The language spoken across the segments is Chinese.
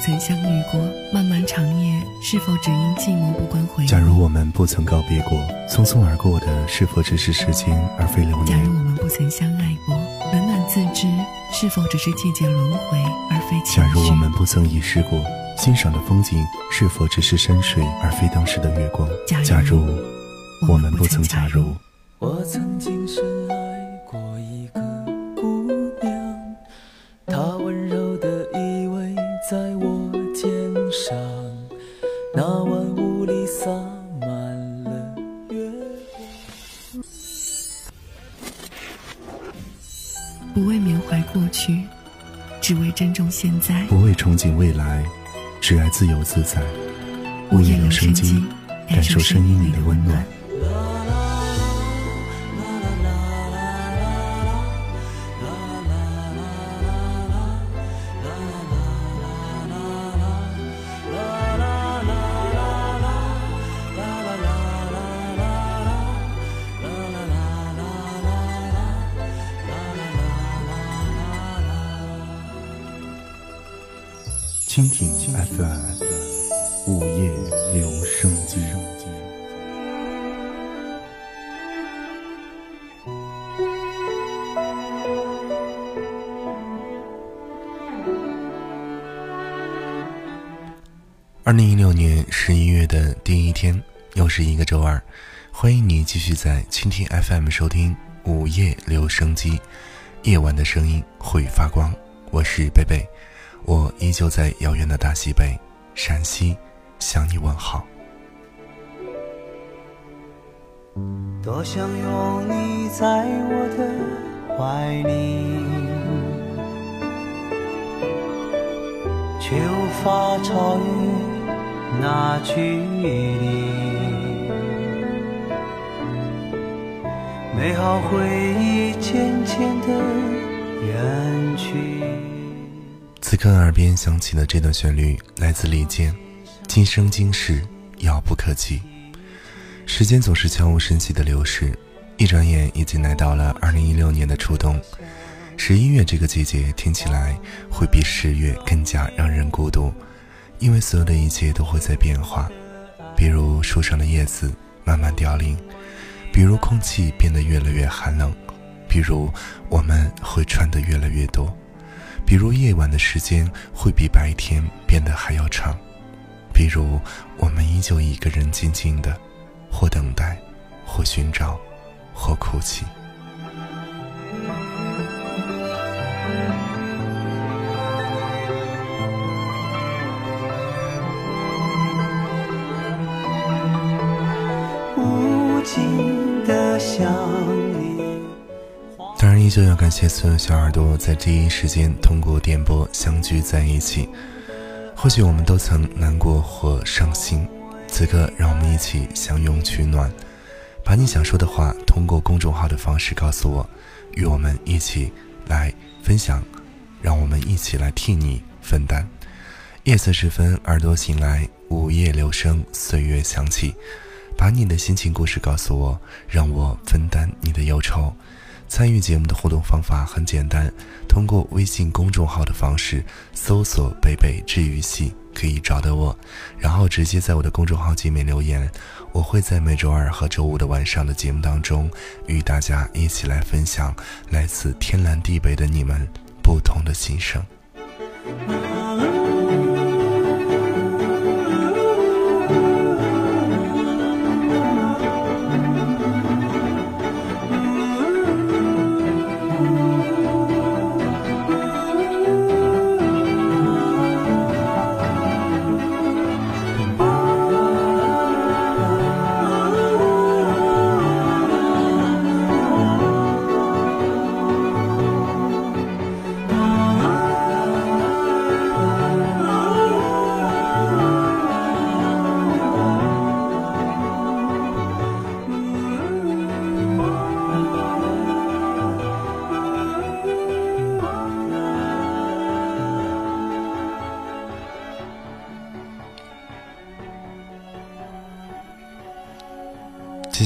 曾相遇过，漫漫长夜是否只因寂寞不关回？假如我们不曾告别过，匆匆而过的是否只是时间而非流年？假如我们不曾相爱过，冷暖自知是否只是季节轮回而非？假如我们不曾遗失过，欣赏的风景是否只是山水而非当时的月光？假如我们不曾假如，我曾经深现在。不为憧憬未来，只爱自由自在。午夜留声机，感受声音里的温暖。蜻蜓 FM 午夜留声机。二零一六年十一月的第一天，又是一个周二，欢迎你继续在蜻蜓 FM 收听午夜留声机，夜晚的声音会发光。我是贝贝。我依旧在遥远的大西北，陕西，向你问好。多想拥你在我的怀里，却无法超越那距离。美好回忆渐渐的远去。此刻耳边响起的这段旋律来自李健，《今生今世遥不可及》。时间总是悄无声息的流逝，一转眼已经来到了二零一六年的初冬。十一月这个季节听起来会比十月更加让人孤独，因为所有的一切都会在变化，比如树上的叶子慢慢凋零，比如空气变得越来越寒冷，比如我们会穿得越来越多。比如夜晚的时间会比白天变得还要长，比如我们依旧一个人静静的，或等待，或寻找，或哭泣。无尽的想。当然，依旧要感谢所有小耳朵在第一时间通过电波相聚在一起。或许我们都曾难过或伤心，此刻让我们一起相拥取暖，把你想说的话通过公众号的方式告诉我，与我们一起来分享，让我们一起来替你分担。夜色时分，耳朵醒来，午夜留声，岁月响起，把你的心情故事告诉我，让我分担你的忧愁。参与节目的互动方法很简单，通过微信公众号的方式搜索“北北治愈系”可以找到我，然后直接在我的公众号界面留言，我会在每周二和周五的晚上的节目当中与大家一起来分享来自天南地北的你们不同的心声。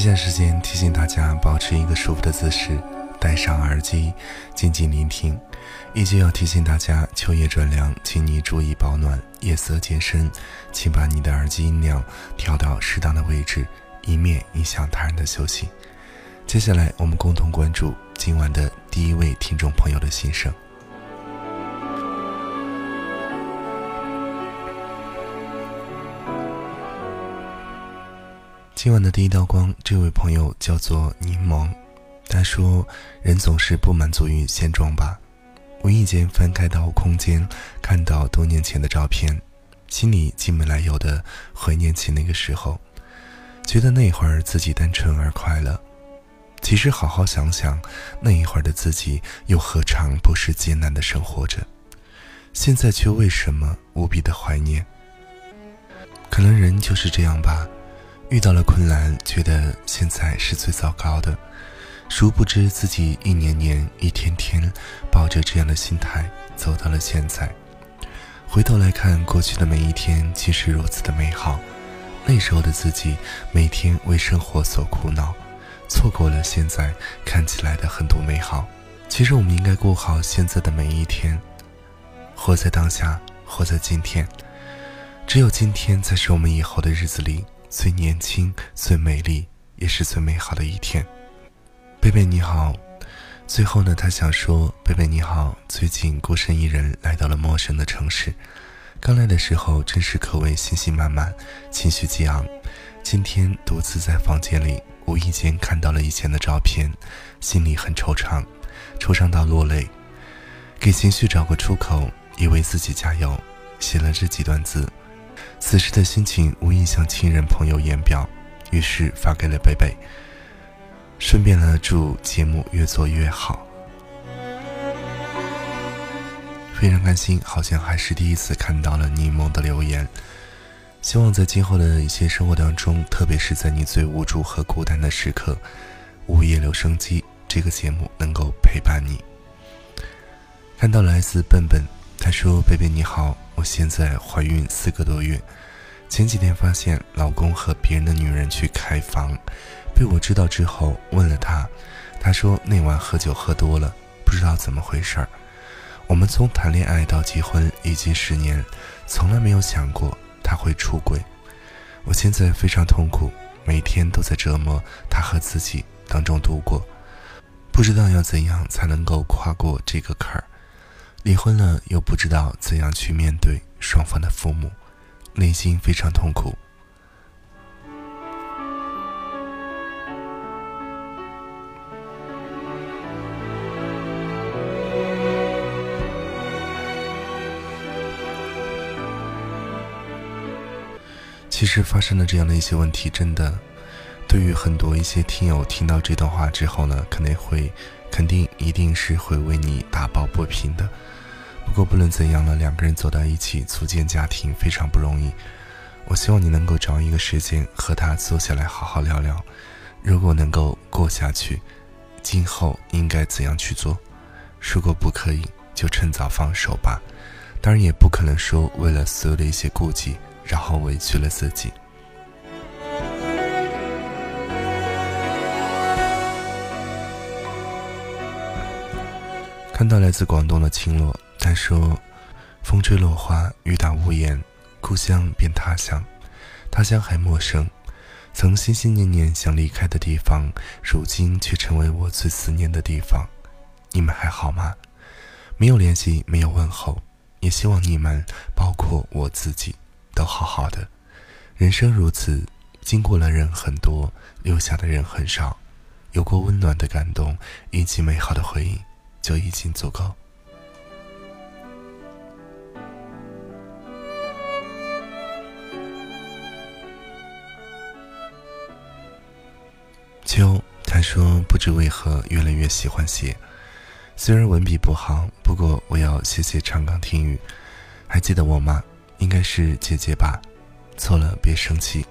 下时间提醒大家保持一个舒服的姿势，戴上耳机，静静聆听。依旧要提醒大家，秋夜转凉，请你注意保暖。夜色渐深，请把你的耳机音量调到适当的位置，以免影响他人的休息。接下来，我们共同关注今晚的第一位听众朋友的心声。今晚的第一道光，这位朋友叫做柠檬。他说：“人总是不满足于现状吧。”无意间翻开到空间，看到多年前的照片，心里竟没来由的怀念起那个时候，觉得那会儿自己单纯而快乐。其实好好想想，那一会儿的自己又何尝不是艰难的生活着？现在却为什么无比的怀念？可能人就是这样吧，遇到了困难，觉得现在是最糟糕的。殊不知，自己一年年、一天天，抱着这样的心态走到了现在。回头来看过去的每一天，其实如此的美好。那时候的自己，每天为生活所苦恼，错过了现在看起来的很多美好。其实，我们应该过好现在的每一天，活在当下，活在今天。只有今天，才是我们以后的日子里最年轻、最美丽，也是最美好的一天。贝贝你好，最后呢，他想说，贝贝你好，最近孤身一人来到了陌生的城市，刚来的时候真是可谓信心满满，情绪激昂。今天独自在房间里，无意间看到了以前的照片，心里很惆怅，惆怅到落泪，给情绪找个出口，也为自己加油，写了这几段字。此时的心情无意向亲人朋友言表，于是发给了贝贝。顺便呢，祝节目越做越好。非常开心，好像还是第一次看到了柠檬的留言。希望在今后的一些生活当中，特别是在你最无助和孤单的时刻，午夜留声机这个节目能够陪伴你。看到来自笨笨，他说：“贝贝你好，我现在怀孕四个多月，前几天发现老公和别人的女人去开房。”被我知道之后，问了他，他说那晚喝酒喝多了，不知道怎么回事儿。我们从谈恋爱到结婚已经十年，从来没有想过他会出轨。我现在非常痛苦，每天都在折磨他和自己当中度过，不知道要怎样才能够跨过这个坎儿。离婚了又不知道怎样去面对双方的父母，内心非常痛苦。其实发生了这样的一些问题，真的，对于很多一些听友听到这段话之后呢，肯定会，肯定一定是会为你打抱不平的。不过不论怎样了，两个人走到一起，组建家庭非常不容易。我希望你能够找一个时间和他坐下来好好聊聊，如果能够过下去，今后应该怎样去做？如果不可以，就趁早放手吧。当然也不可能说为了所有的一些顾忌。然后委屈了自己。看到来自广东的青落，他说：“风吹落花，雨打屋檐，故乡变他乡，他乡还陌生。曾心心念念想离开的地方，如今却成为我最思念的地方。你们还好吗？没有联系，没有问候，也希望你们，包括我自己。”都好好的，人生如此，经过了人很多，留下的人很少，有过温暖的感动以及美好的回忆，就已经足够。秋，他说不知为何越来越喜欢写，虽然文笔不好，不过我要谢谢长冈听雨，还记得我吗？应该是姐姐吧，错了别生气。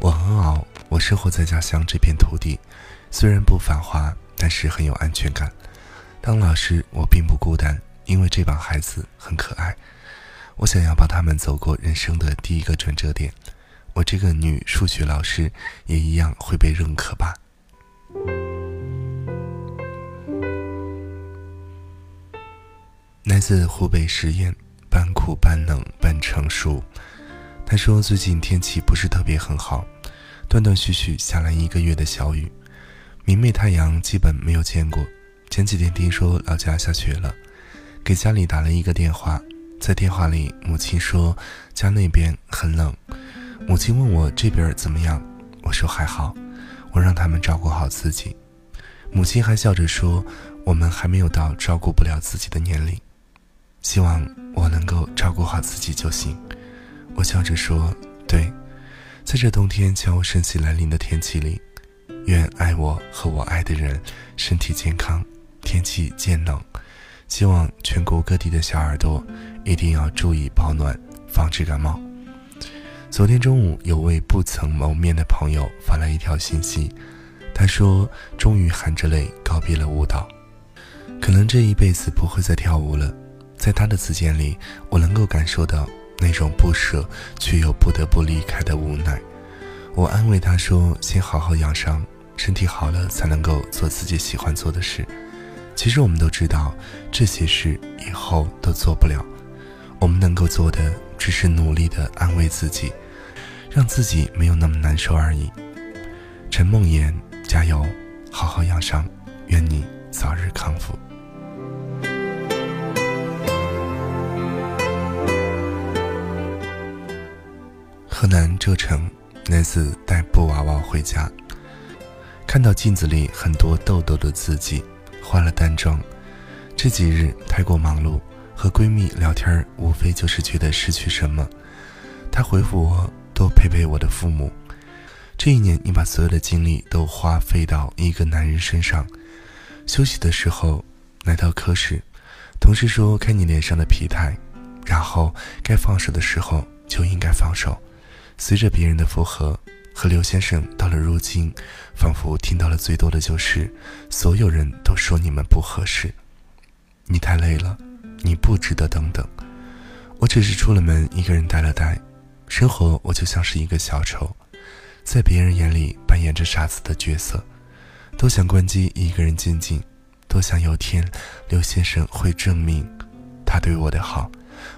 我很好，我生活在家乡这片土地，虽然不繁华，但是很有安全感。当老师我并不孤单，因为这帮孩子很可爱。我想要帮他们走过人生的第一个转折点。我这个女数学老师也一样会被认可吧。来自湖北十堰，半苦半冷半成熟。他说最近天气不是特别很好，断断续续下了一个月的小雨，明媚太阳基本没有见过。前几天听说老家下雪了，给家里打了一个电话，在电话里母亲说家那边很冷。母亲问我这边怎么样，我说还好，我让他们照顾好自己。母亲还笑着说我们还没有到照顾不了自己的年龄，希望我能够照顾好自己就行。我笑着说：“对，在这冬天悄无声息来临的天气里，愿爱我和我爱的人身体健康，天气渐冷，希望全国各地的小耳朵一定要注意保暖，防止感冒。”昨天中午，有位不曾谋面的朋友发来一条信息，他说：“终于含着泪告别了舞蹈，可能这一辈子不会再跳舞了。”在他的字间里，我能够感受到。那种不舍却又不得不离开的无奈，我安慰他说：“先好好养伤，身体好了才能够做自己喜欢做的事。”其实我们都知道，这些事以后都做不了，我们能够做的只是努力的安慰自己，让自己没有那么难受而已。陈梦妍，加油，好好养伤，愿你早日康复。河南柘城，男子带布娃娃回家，看到镜子里很多痘痘的自己，化了淡妆。这几日太过忙碌，和闺蜜聊天无非就是觉得失去什么。她回复我：“多陪陪我的父母。”这一年，你把所有的精力都花费到一个男人身上。休息的时候来到科室，同事说：“看你脸上的疲态。”然后该放手的时候就应该放手。随着别人的附和，和刘先生到了如今，仿佛听到了最多的就是所有人都说你们不合适，你太累了，你不值得等等。我只是出了门，一个人呆了呆，生活我就像是一个小丑，在别人眼里扮演着傻子的角色，多想关机一个人静静，多想有天刘先生会证明他对我的好，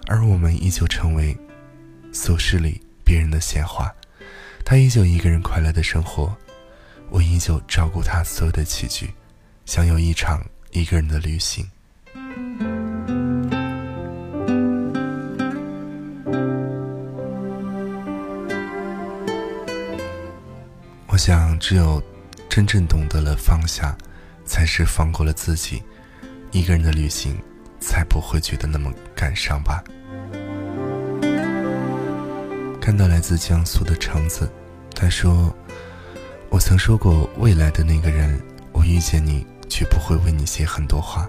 而我们依旧成为俗世里。别人的闲话，他依旧一个人快乐的生活，我依旧照顾他所有的起居，想有一场一个人的旅行。想，只有真正懂得了放下，才是放过了自己，一个人的旅行才不会觉得那么感伤吧。看到来自江苏的橙子，他说：“我曾说过，未来的那个人，我遇见你，绝不会为你写很多话。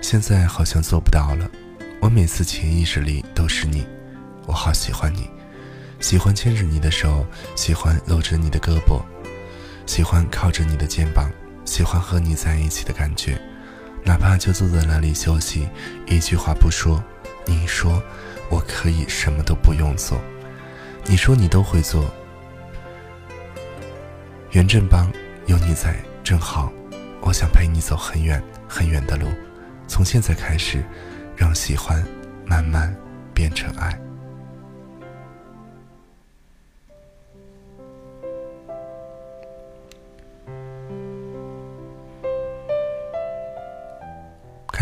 现在好像做不到了。我每次潜意识里都是你，我好喜欢你，喜欢牵着你的手，喜欢搂着你的胳膊，喜欢靠着你的肩膀，喜欢和你在一起的感觉。哪怕就坐在那里休息，一句话不说，你说，我可以什么都不用做。”你说你都会做，袁振邦，有你在正好。我想陪你走很远很远的路，从现在开始，让喜欢慢慢变成爱。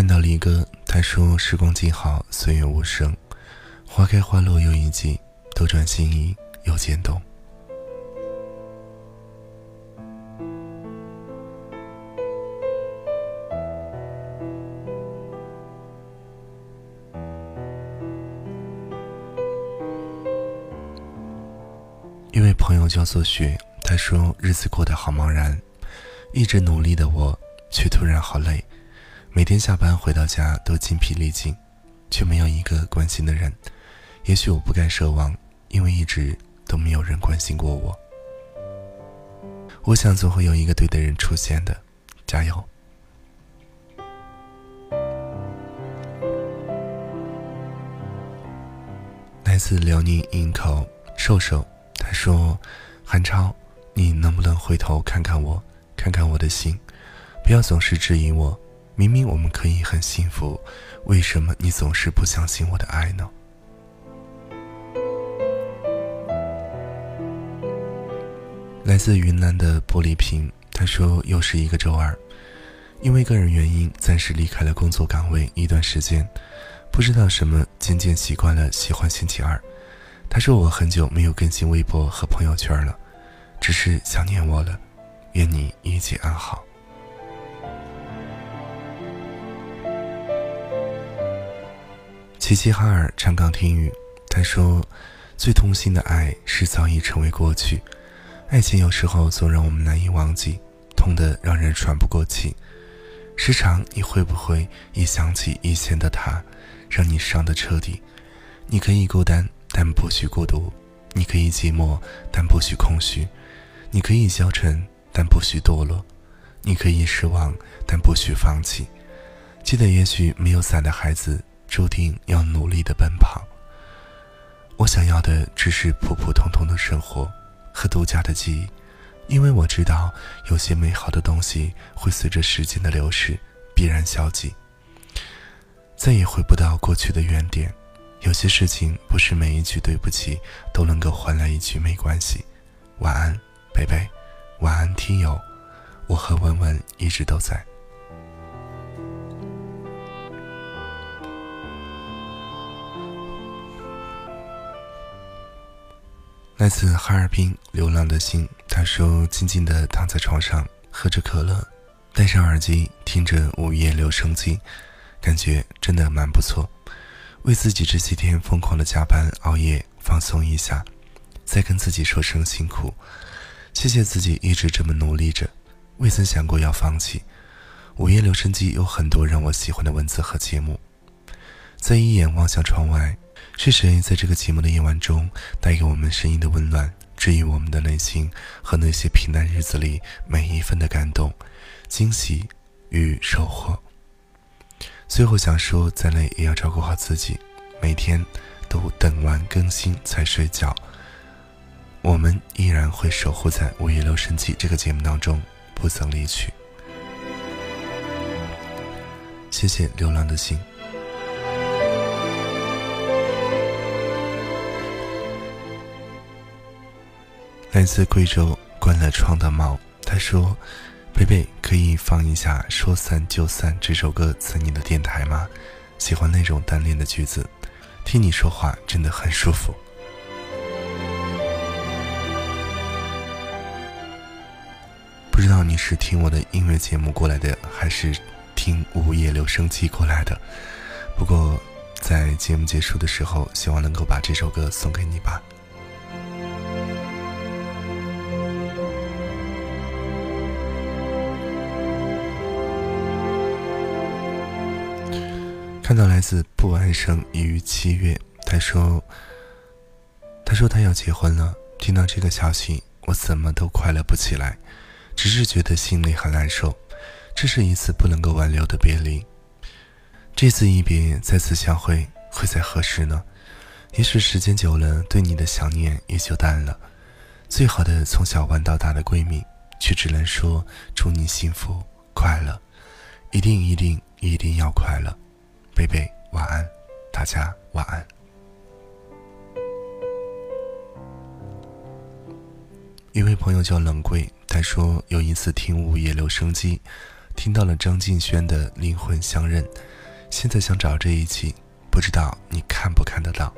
看到李哥，他说：“时光静好，岁月无声，花开花落又一季。”斗转星移又渐冻。一位朋友叫做雪，他说日子过得好茫然，一直努力的我却突然好累，每天下班回到家都精疲力尽，却没有一个关心的人。也许我不该奢望。因为一直都没有人关心过我，我想总会有一个对的人出现的，加油！来自辽宁营口瘦瘦，他说：“韩超，你能不能回头看看我，看看我的心，不要总是质疑我，明明我们可以很幸福，为什么你总是不相信我的爱呢？来自云南的玻璃瓶，他说又是一个周二，因为个人原因暂时离开了工作岗位一段时间，不知道什么渐渐习惯了喜欢星期二。他说我很久没有更新微博和朋友圈了，只是想念我了，愿你一切安好。齐齐哈尔长岗听雨，他说最痛心的爱是早已成为过去。爱情有时候总让我们难以忘记，痛得让人喘不过气。时常你会不会一想起以前的他，让你伤得彻底？你可以孤单，但不许孤独；你可以寂寞，但不许空虚；你可以消沉，但不许堕落；你可以失望，但不许放弃。记得，也许没有伞的孩子，注定要努力的奔跑。我想要的只是普普通通的生活。和独家的记忆，因为我知道有些美好的东西会随着时间的流逝必然消极，再也回不到过去的原点。有些事情不是每一句对不起都能够换来一句没关系。晚安，贝贝。晚安，听友。我和文文一直都在。来自哈尔滨流浪的心，他说：“静静地躺在床上，喝着可乐，戴上耳机，听着午夜留声机，感觉真的蛮不错。为自己这几天疯狂的加班熬夜放松一下，再跟自己说声辛苦，谢谢自己一直这么努力着，未曾想过要放弃。午夜留声机有很多让我喜欢的文字和节目，再一眼望向窗外。”是谁在这个寂寞的夜晚中带给我们声音的温暖，治愈我们的内心和那些平淡日子里每一份的感动、惊喜与收获？最后想说，再累也要照顾好自己，每天都等完更新才睡觉。我们依然会守护在《午夜留声机》这个节目当中，不曾离去。谢谢流浪的心。来自贵州关了窗的猫，他说：“贝贝，可以放一下《说散就散》这首歌在你的电台吗？喜欢那种单恋的句子，听你说话真的很舒服。不知道你是听我的音乐节目过来的，还是听午夜留声机过来的？不过在节目结束的时候，希望能够把这首歌送给你吧。”看到来自不安生已于七月，他说：“他说他要结婚了。听到这个消息，我怎么都快乐不起来，只是觉得心里很难受。这是一次不能够挽留的别离。这次一别，再次相会会在何时呢？也许时间久了，对你的想念也就淡了。最好的从小玩到大的闺蜜，却只能说祝你幸福快乐，一定一定一定要快乐。”贝贝，晚安，大家晚安。一位朋友叫冷贵，他说有一次听午夜留声机，听到了张敬轩的《灵魂相认》，现在想找这一期，不知道你看不看得到？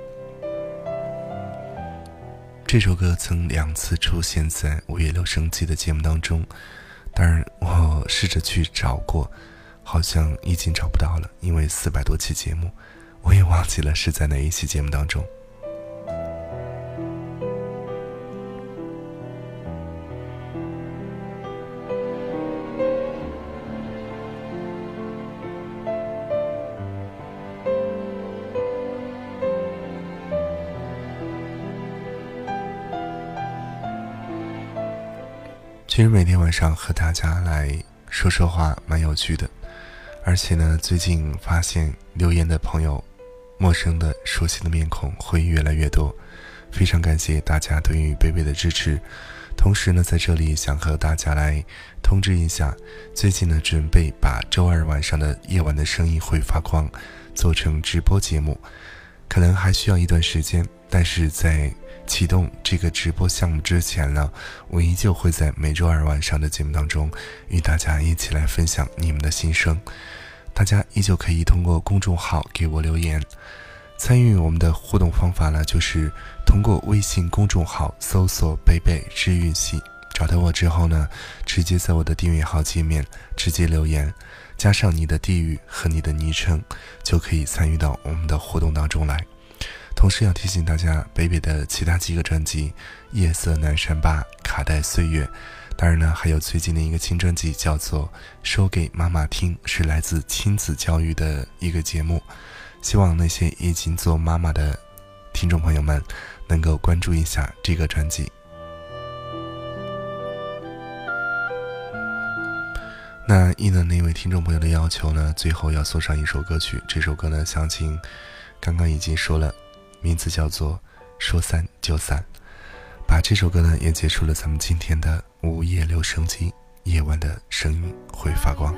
这首歌曾两次出现在午夜留声机的节目当中，当然我试着去找过。好像已经找不到了，因为四百多期节目，我也忘记了是在哪一期节目当中。其实每天晚上和大家来说说话，蛮有趣的。而且呢，最近发现留言的朋友，陌生的、熟悉的面孔会越来越多，非常感谢大家对于贝贝的支持，同时呢，在这里想和大家来通知一下，最近呢准备把周二晚上的夜晚的声音会发光做成直播节目，可能还需要一段时间，但是在启动这个直播项目之前呢，我依旧会在每周二晚上的节目当中与大家一起来分享你们的心声。大家依旧可以通过公众号给我留言。参与我们的互动方法呢，就是通过微信公众号搜索“贝贝治愈系”，找到我之后呢，直接在我的订阅号界面直接留言，加上你的地域和你的昵称，就可以参与到我们的活动当中来。同时要提醒大家，贝贝的其他几个专辑《夜色南山吧》《卡带岁月》，当然呢，还有最近的一个新专辑叫做《说给妈妈听》，是来自亲子教育的一个节目。希望那些已经做妈妈的听众朋友们能够关注一下这个专辑。那应了那位听众朋友的要求呢，最后要送上一首歌曲。这首歌呢，详情刚刚已经说了，名字叫做《说散就散》。把这首歌呢，也结束了咱们今天的午夜留声机，夜晚的声音会发光。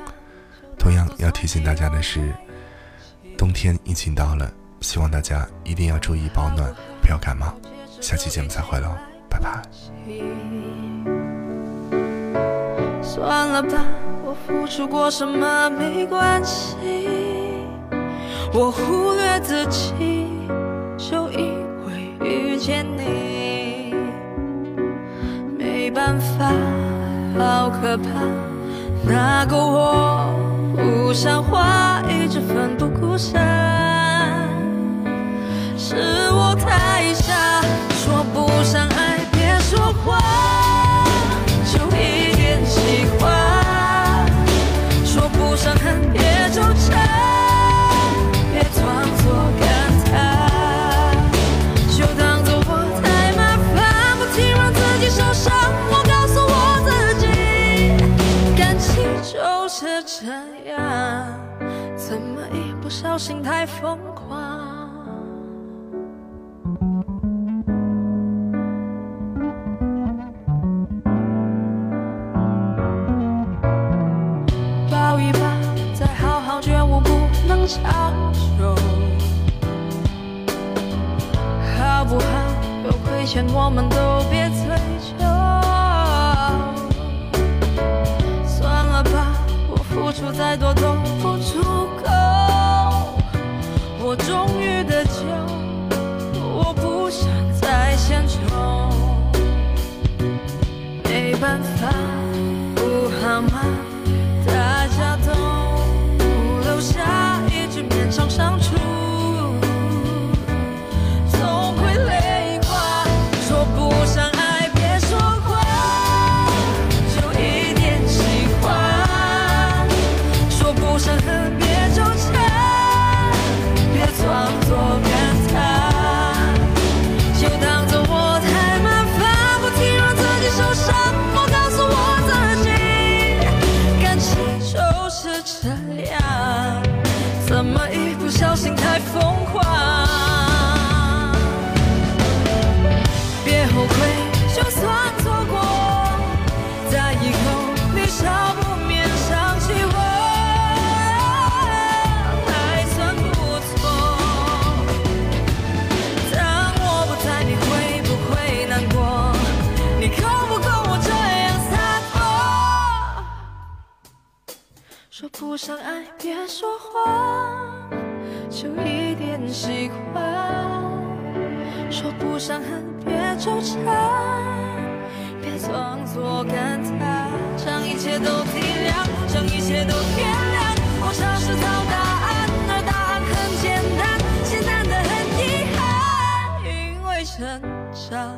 同样要提醒大家的是。冬天已经到了，希望大家一定要注意保暖，不要感冒。下期节目再会喽，拜拜。算了吧，我付出过什么没关系，我忽略自己，就因为遇见你。没办法，好可怕，那个我不像话，一直奋不。顾身小心太疯狂？抱一抱，再好好觉悟，不能强求，好不好？有亏欠，我们都别追究。算了吧，我付出再多都不足。我终于得救，我不想再献丑。没办法，都体谅，将一切都原谅。我尝试找答案，而答案很简单，简单的很遗憾。因为成长，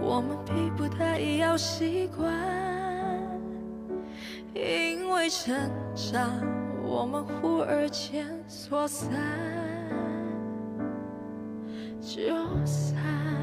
我们逼不得已要习惯；因为成长，我们忽而间说散就散。